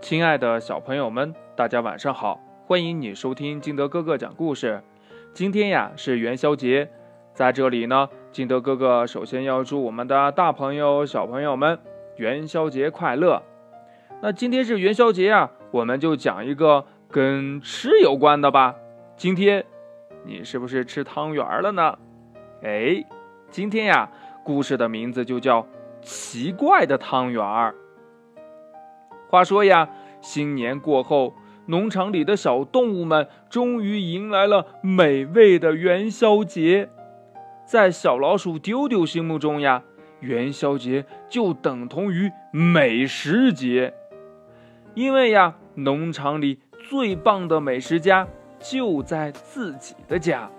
亲爱的小朋友们，大家晚上好！欢迎你收听金德哥哥讲故事。今天呀是元宵节，在这里呢，金德哥哥首先要祝我们的大朋友、小朋友们元宵节快乐。那今天是元宵节呀，我们就讲一个跟吃有关的吧。今天你是不是吃汤圆了呢？哎，今天呀，故事的名字就叫《奇怪的汤圆儿》。话说呀，新年过后，农场里的小动物们终于迎来了美味的元宵节。在小老鼠丢丢心目中呀，元宵节就等同于美食节，因为呀，农场里最棒的美食家就在自己的家。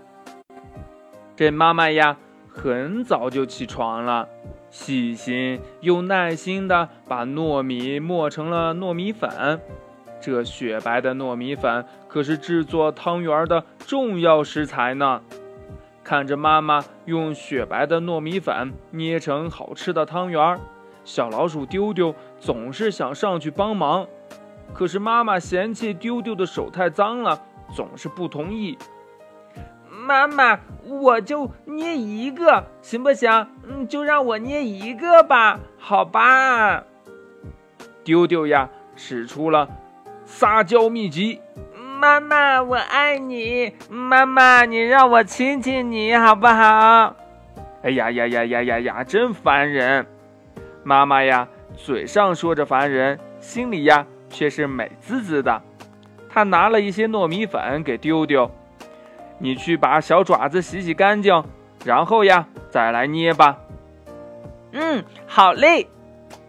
这妈妈呀，很早就起床了。细心又耐心地把糯米磨成了糯米粉，这雪白的糯米粉可是制作汤圆的重要食材呢。看着妈妈用雪白的糯米粉捏成好吃的汤圆，小老鼠丢丢总是想上去帮忙，可是妈妈嫌弃丢丢的手太脏了，总是不同意。妈妈，我就捏一个，行不行？嗯，就让我捏一个吧，好吧。丢丢呀，使出了撒娇秘籍。妈妈，我爱你。妈妈，你让我亲亲你好不好？哎呀呀呀呀呀呀，真烦人！妈妈呀，嘴上说着烦人，心里呀却是美滋滋的。她拿了一些糯米粉给丢丢。你去把小爪子洗洗干净，然后呀，再来捏吧。嗯，好嘞。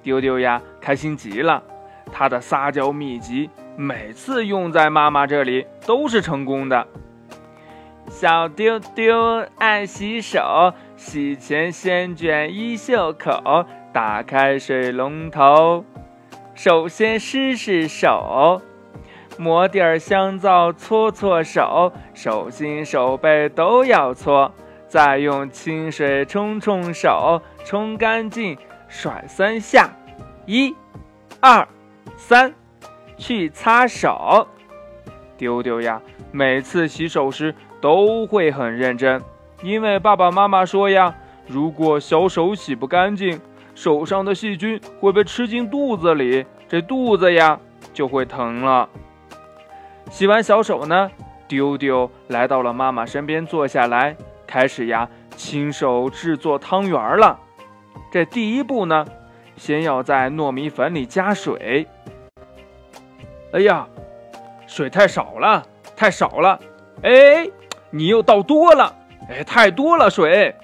丢丢呀，开心极了。他的撒娇秘籍每次用在妈妈这里都是成功的。小丢丢爱洗手，洗前先卷衣袖口，打开水龙头，首先湿湿手。抹点儿香皂，搓搓手，手心手背都要搓。再用清水冲冲手，冲干净，甩三下，一、二、三，去擦手。丢丢呀，每次洗手时都会很认真，因为爸爸妈妈说呀，如果小手洗不干净，手上的细菌会被吃进肚子里，这肚子呀就会疼了。洗完小手呢，丢丢来到了妈妈身边，坐下来，开始呀亲手制作汤圆了。这第一步呢，先要在糯米粉里加水。哎呀，水太少了，太少了！哎，你又倒多了！哎，太多了水！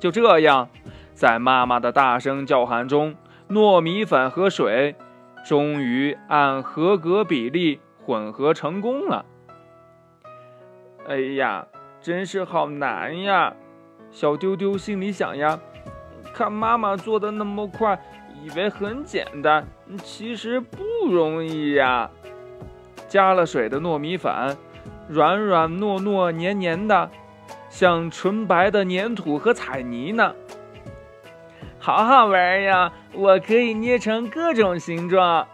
就这样，在妈妈的大声叫喊中，糯米粉和水终于按合格比例。混合成功了！哎呀，真是好难呀！小丢丢心里想呀，看妈妈做的那么快，以为很简单，其实不容易呀。加了水的糯米粉，软软糯糯、黏黏的，像纯白的粘土和彩泥呢。好好玩呀！我可以捏成各种形状。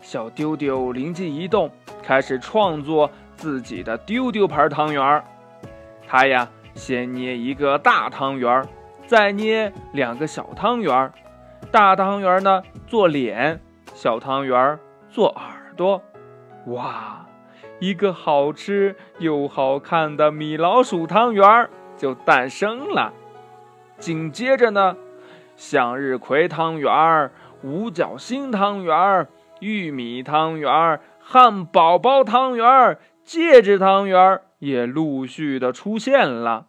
小丢丢灵机一动。开始创作自己的丢丢牌汤圆儿。他呀，先捏一个大汤圆儿，再捏两个小汤圆儿。大汤圆儿呢做脸，小汤圆儿做耳朵。哇，一个好吃又好看的米老鼠汤圆儿就诞生了。紧接着呢，向日葵汤圆儿、五角星汤圆儿、玉米汤圆儿。汉堡包汤圆、戒指汤圆也陆续的出现了。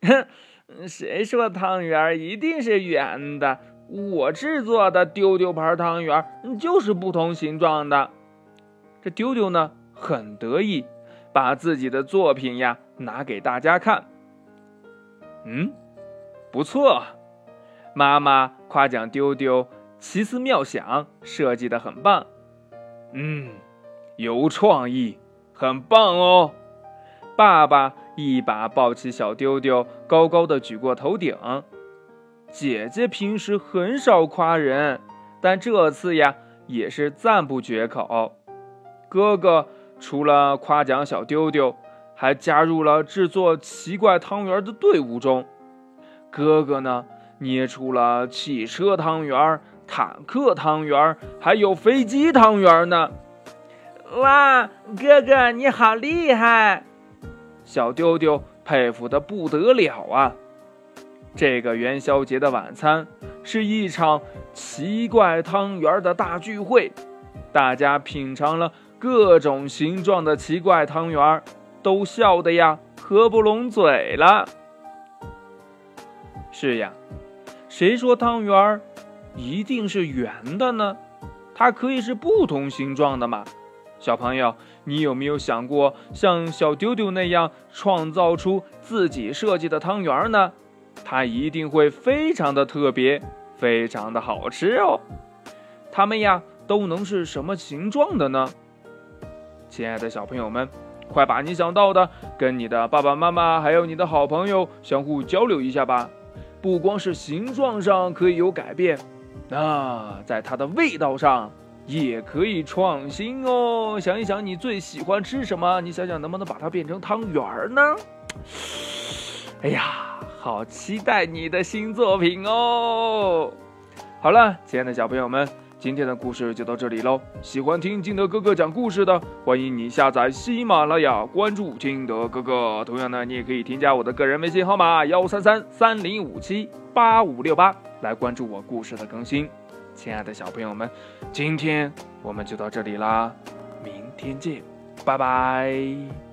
哼，谁说汤圆一定是圆的？我制作的丢丢牌汤圆就是不同形状的。这丢丢呢，很得意，把自己的作品呀拿给大家看。嗯，不错，妈妈夸奖丢丢奇思妙想，设计的很棒。嗯。有创意，很棒哦！爸爸一把抱起小丢丢，高高的举过头顶。姐姐平时很少夸人，但这次呀，也是赞不绝口。哥哥除了夸奖小丢丢，还加入了制作奇怪汤圆的队伍中。哥哥呢，捏出了汽车汤圆、坦克汤圆，还有飞机汤圆呢。哇，哥哥你好厉害！小丢丢佩服的不得了啊！这个元宵节的晚餐是一场奇怪汤圆的大聚会，大家品尝了各种形状的奇怪汤圆，都笑得呀合不拢嘴了。是呀，谁说汤圆一定是圆的呢？它可以是不同形状的嘛。小朋友，你有没有想过像小丢丢那样创造出自己设计的汤圆呢？它一定会非常的特别，非常的好吃哦。它们呀，都能是什么形状的呢？亲爱的小朋友们，快把你想到的跟你的爸爸妈妈还有你的好朋友相互交流一下吧。不光是形状上可以有改变，那在它的味道上。也可以创新哦！想一想，你最喜欢吃什么？你想想，能不能把它变成汤圆儿呢？哎呀，好期待你的新作品哦！好了，亲爱的小朋友们，今天的故事就到这里喽。喜欢听金德哥哥讲故事的，欢迎你下载喜马拉雅，关注金德哥哥。同样呢，你也可以添加我的个人微信号码幺三三三零五七八五六八来关注我故事的更新。亲爱的小朋友们，今天我们就到这里啦，明天见，拜拜。